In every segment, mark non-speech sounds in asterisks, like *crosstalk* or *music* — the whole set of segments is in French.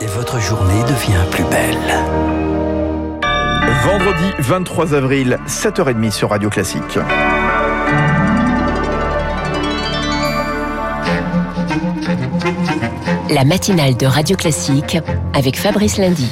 et votre journée devient plus belle. Vendredi 23 avril, 7h30 sur Radio Classique. La matinale de Radio Classique avec Fabrice Lundy.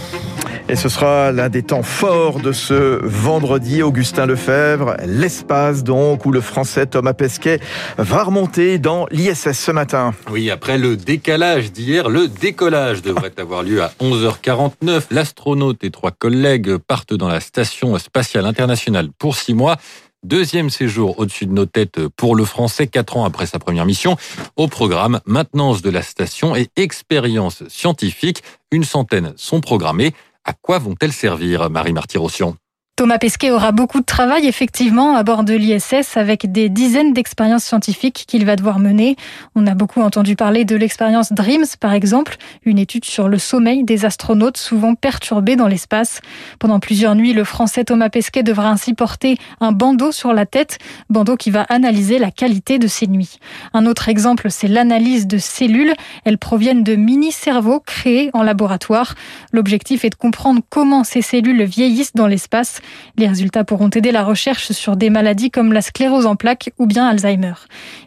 Et ce sera l'un des temps forts de ce vendredi, Augustin Lefebvre, l'espace donc, où le français Thomas Pesquet va remonter dans l'ISS ce matin. Oui, après le décalage d'hier, le décollage devrait *laughs* avoir lieu à 11h49. L'astronaute et trois collègues partent dans la station spatiale internationale pour six mois. Deuxième séjour au-dessus de nos têtes pour le français, quatre ans après sa première mission. Au programme, maintenance de la station et expérience scientifique. Une centaine sont programmées. À quoi vont-elles servir, Marie Martyrossian Thomas Pesquet aura beaucoup de travail effectivement à bord de l'ISS avec des dizaines d'expériences scientifiques qu'il va devoir mener. On a beaucoup entendu parler de l'expérience DREAMS par exemple, une étude sur le sommeil des astronautes souvent perturbés dans l'espace. Pendant plusieurs nuits, le français Thomas Pesquet devra ainsi porter un bandeau sur la tête, bandeau qui va analyser la qualité de ses nuits. Un autre exemple, c'est l'analyse de cellules. Elles proviennent de mini-cerveaux créés en laboratoire. L'objectif est de comprendre comment ces cellules vieillissent dans l'espace. Les résultats pourront aider la recherche sur des maladies comme la sclérose en plaques ou bien Alzheimer.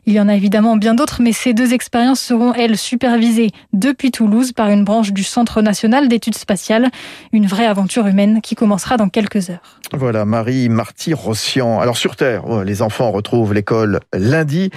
Il y en a évidemment bien d'autres, mais ces deux expériences seront, elles, supervisées depuis Toulouse par une branche du Centre national d'études spatiales. Une vraie aventure humaine qui commencera dans quelques heures. Voilà, Marie Marty-Rossian. Alors sur Terre, les enfants retrouvent l'école lundi.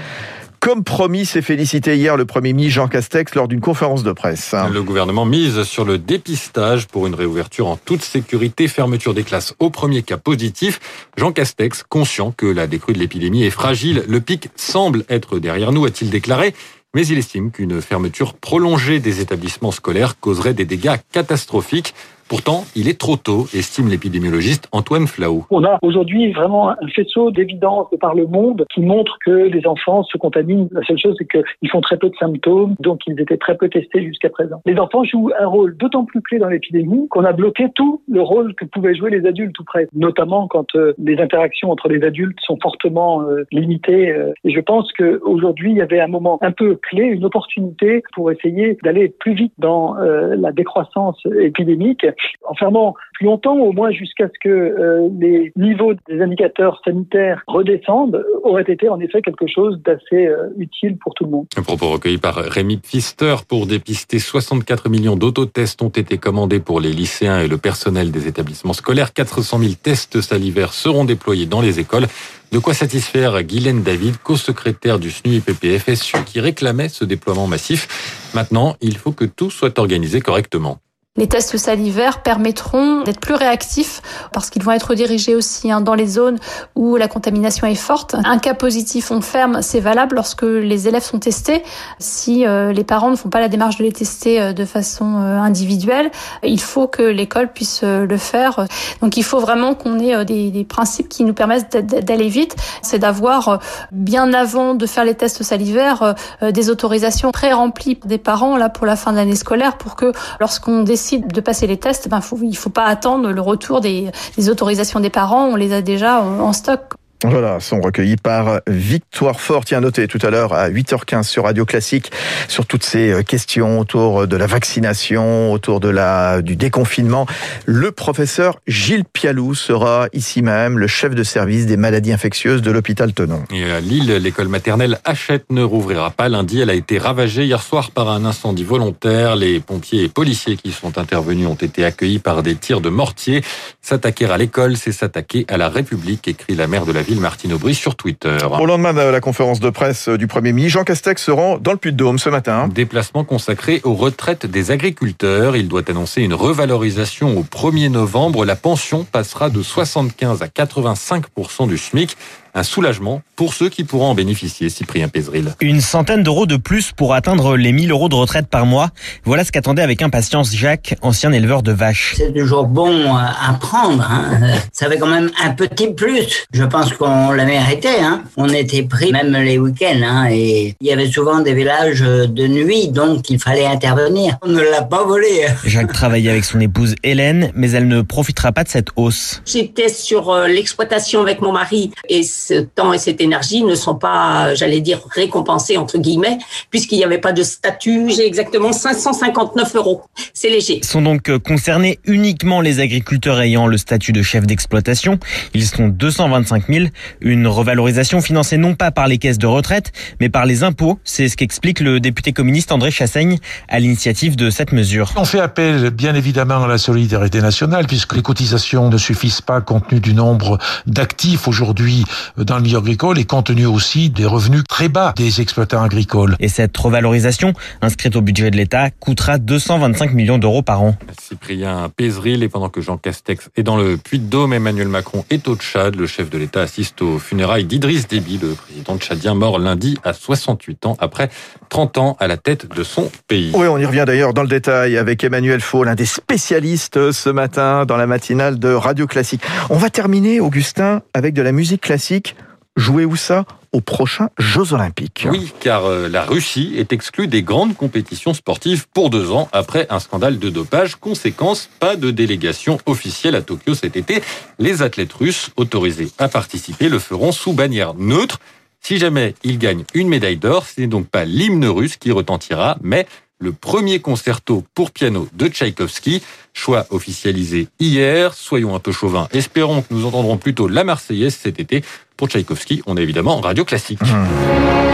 Comme promis, s'est félicité hier le Premier ministre Jean Castex lors d'une conférence de presse. Le gouvernement mise sur le dépistage pour une réouverture en toute sécurité, fermeture des classes au premier cas positif. Jean Castex, conscient que la décrue de l'épidémie est fragile, le pic semble être derrière nous, a-t-il déclaré. Mais il estime qu'une fermeture prolongée des établissements scolaires causerait des dégâts catastrophiques. Pourtant, il est trop tôt, estime l'épidémiologiste Antoine Flau. On a aujourd'hui vraiment un faisceau d'évidence par le monde qui montre que les enfants se contaminent. La seule chose, c'est qu'ils font très peu de symptômes, donc ils étaient très peu testés jusqu'à présent. Les enfants jouent un rôle d'autant plus clé dans l'épidémie qu'on a bloqué tout le rôle que pouvaient jouer les adultes tout près, notamment quand euh, les interactions entre les adultes sont fortement euh, limitées. Euh, et je pense qu'aujourd'hui, il y avait un moment un peu clé, une opportunité pour essayer d'aller plus vite dans la décroissance épidémique en fermant plus longtemps, au moins jusqu'à ce que euh, les niveaux des indicateurs sanitaires redescendent, aurait été en effet quelque chose d'assez euh, utile pour tout le monde. Un propos recueilli par Rémi Pfister pour dépister 64 millions d'autotests ont été commandés pour les lycéens et le personnel des établissements scolaires. 400 000 tests salivaires seront déployés dans les écoles. De quoi satisfaire Guylaine David, co-secrétaire du SNUIPP-FSU, qui réclamait ce déploiement massif. Maintenant, il faut que tout soit organisé correctement. Les tests salivaires permettront d'être plus réactifs parce qu'ils vont être dirigés aussi hein, dans les zones où la contamination est forte. Un cas positif, on ferme, c'est valable lorsque les élèves sont testés. Si euh, les parents ne font pas la démarche de les tester euh, de façon euh, individuelle, il faut que l'école puisse le faire. Donc il faut vraiment qu'on ait des, des, principes qui nous permettent d'aller vite. C'est d'avoir bien avant de faire les tests salivaires des autorisations pré-remplies des parents là pour la fin de l'année scolaire pour que lorsqu'on décide de passer les tests, ben, faut, il ne faut pas attendre le retour des, des autorisations des parents, on les a déjà en stock. Voilà, sont recueillis par Victoire Fort. Tiens, noté tout à l'heure à 8h15 sur Radio Classique sur toutes ces euh, questions autour de la vaccination, autour de la, du déconfinement. Le professeur Gilles Pialou sera ici même le chef de service des maladies infectieuses de l'hôpital Tenon. Et à Lille, l'école maternelle Hachette ne rouvrira pas lundi. Elle a été ravagée hier soir par un incendie volontaire. Les pompiers et policiers qui sont intervenus ont été accueillis par des tirs de mortier. S'attaquer à l'école, c'est s'attaquer à la République, écrit la maire de la ville. Martine Aubry sur Twitter. Au lendemain de la conférence de presse du Premier ministre, Jean Castex se rend dans le Puy-de-Dôme ce matin. Déplacement consacré aux retraites des agriculteurs. Il doit annoncer une revalorisation au 1er novembre. La pension passera de 75 à 85 du SMIC un soulagement pour ceux qui pourront en bénéficier, Cyprien Pézril. Une centaine d'euros de plus pour atteindre les 1000 euros de retraite par mois. Voilà ce qu'attendait avec impatience Jacques, ancien éleveur de vaches. C'est toujours bon à prendre. Hein. *laughs* Ça fait quand même un petit plus. Je pense qu'on l'a mérité. Hein. On était pris même les week-ends. Hein, et il y avait souvent des villages de nuit, donc il fallait intervenir. On ne l'a pas volé. *laughs* Jacques travaillait avec son épouse Hélène, mais elle ne profitera pas de cette hausse. J'étais sur euh, l'exploitation avec mon mari et ce temps et cette énergie ne sont pas, j'allais dire, récompensés entre guillemets, puisqu'il n'y avait pas de statut. J'ai exactement 559 euros. C'est léger. Sont donc euh, concernés uniquement les agriculteurs ayant le statut de chef d'exploitation. Ils sont 225 000. Une revalorisation financée non pas par les caisses de retraite, mais par les impôts. C'est ce qu'explique le député communiste André Chassaigne à l'initiative de cette mesure. On fait appel bien évidemment à la solidarité nationale puisque les cotisations ne suffisent pas compte tenu du nombre d'actifs aujourd'hui dans le milieu agricole et compte tenu aussi des revenus très bas des exploitants agricoles. Et cette revalorisation, inscrite au budget de l'État, coûtera 225 millions d'euros par an. Cyprien Pézeril, et pendant que Jean Castex est dans le Puy-de-Dôme, Emmanuel Macron est au Tchad. Le chef de l'État assiste aux funérailles d'Idriss Déby, le président tchadien mort lundi à 68 ans après 30 ans à la tête de son pays. Oui, on y revient d'ailleurs dans le détail avec Emmanuel Faux, l'un des spécialistes ce matin dans la matinale de Radio Classique. On va terminer, Augustin, avec de la musique classique. Jouez où ça? Aux prochains Jeux Olympiques. Oui, car euh, la Russie est exclue des grandes compétitions sportives pour deux ans après un scandale de dopage. Conséquence, pas de délégation officielle à Tokyo cet été. Les athlètes russes autorisés à participer le feront sous bannière neutre. Si jamais ils gagnent une médaille d'or, ce n'est donc pas l'hymne russe qui retentira, mais le premier concerto pour piano de Tchaïkovski, choix officialisé hier. Soyons un peu chauvins. Espérons que nous entendrons plutôt la Marseillaise cet été. Pour Tchaïkovski, on est évidemment en radio classique. Mmh.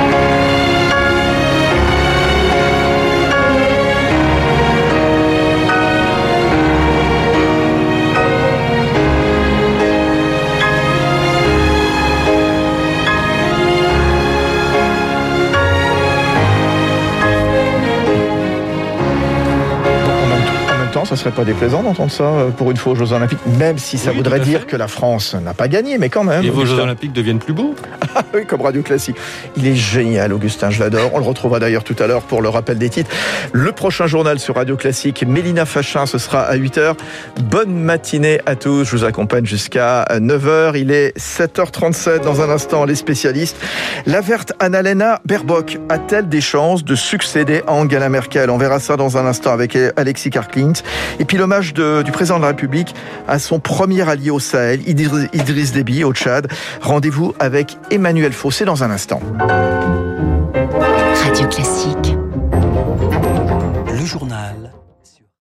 Ça serait pas déplaisant d'entendre ça euh, pour une fois aux Jeux Olympiques, même si ça Oui, voudrait dire que la France n'a pas gagné, mais quand même. Et vos Jeux. Olympiques deviennent plus beaux *laughs* Ah oui, comme Radio Classique. Il est génial, Augustin, je l'adore. On le retrouvera d'ailleurs tout à l'heure pour le rappel des titres. Le prochain journal sur Radio Classique, Mélina Fachin, ce sera à 8h. Bonne matinée à tous. Je vous accompagne jusqu'à 9h. Il est 7h37. Dans un instant, les spécialistes. La verte Annalena Baerbock a-t-elle des chances de succéder à Angela Merkel? On verra ça dans un instant avec Alexis Karklint. Et puis l'hommage du président de la République à son premier allié au Sahel, Idriss Idriss Déby, au Tchad. Rendez-vous avec Emmanuel Fossé dans un instant. Radio Classique.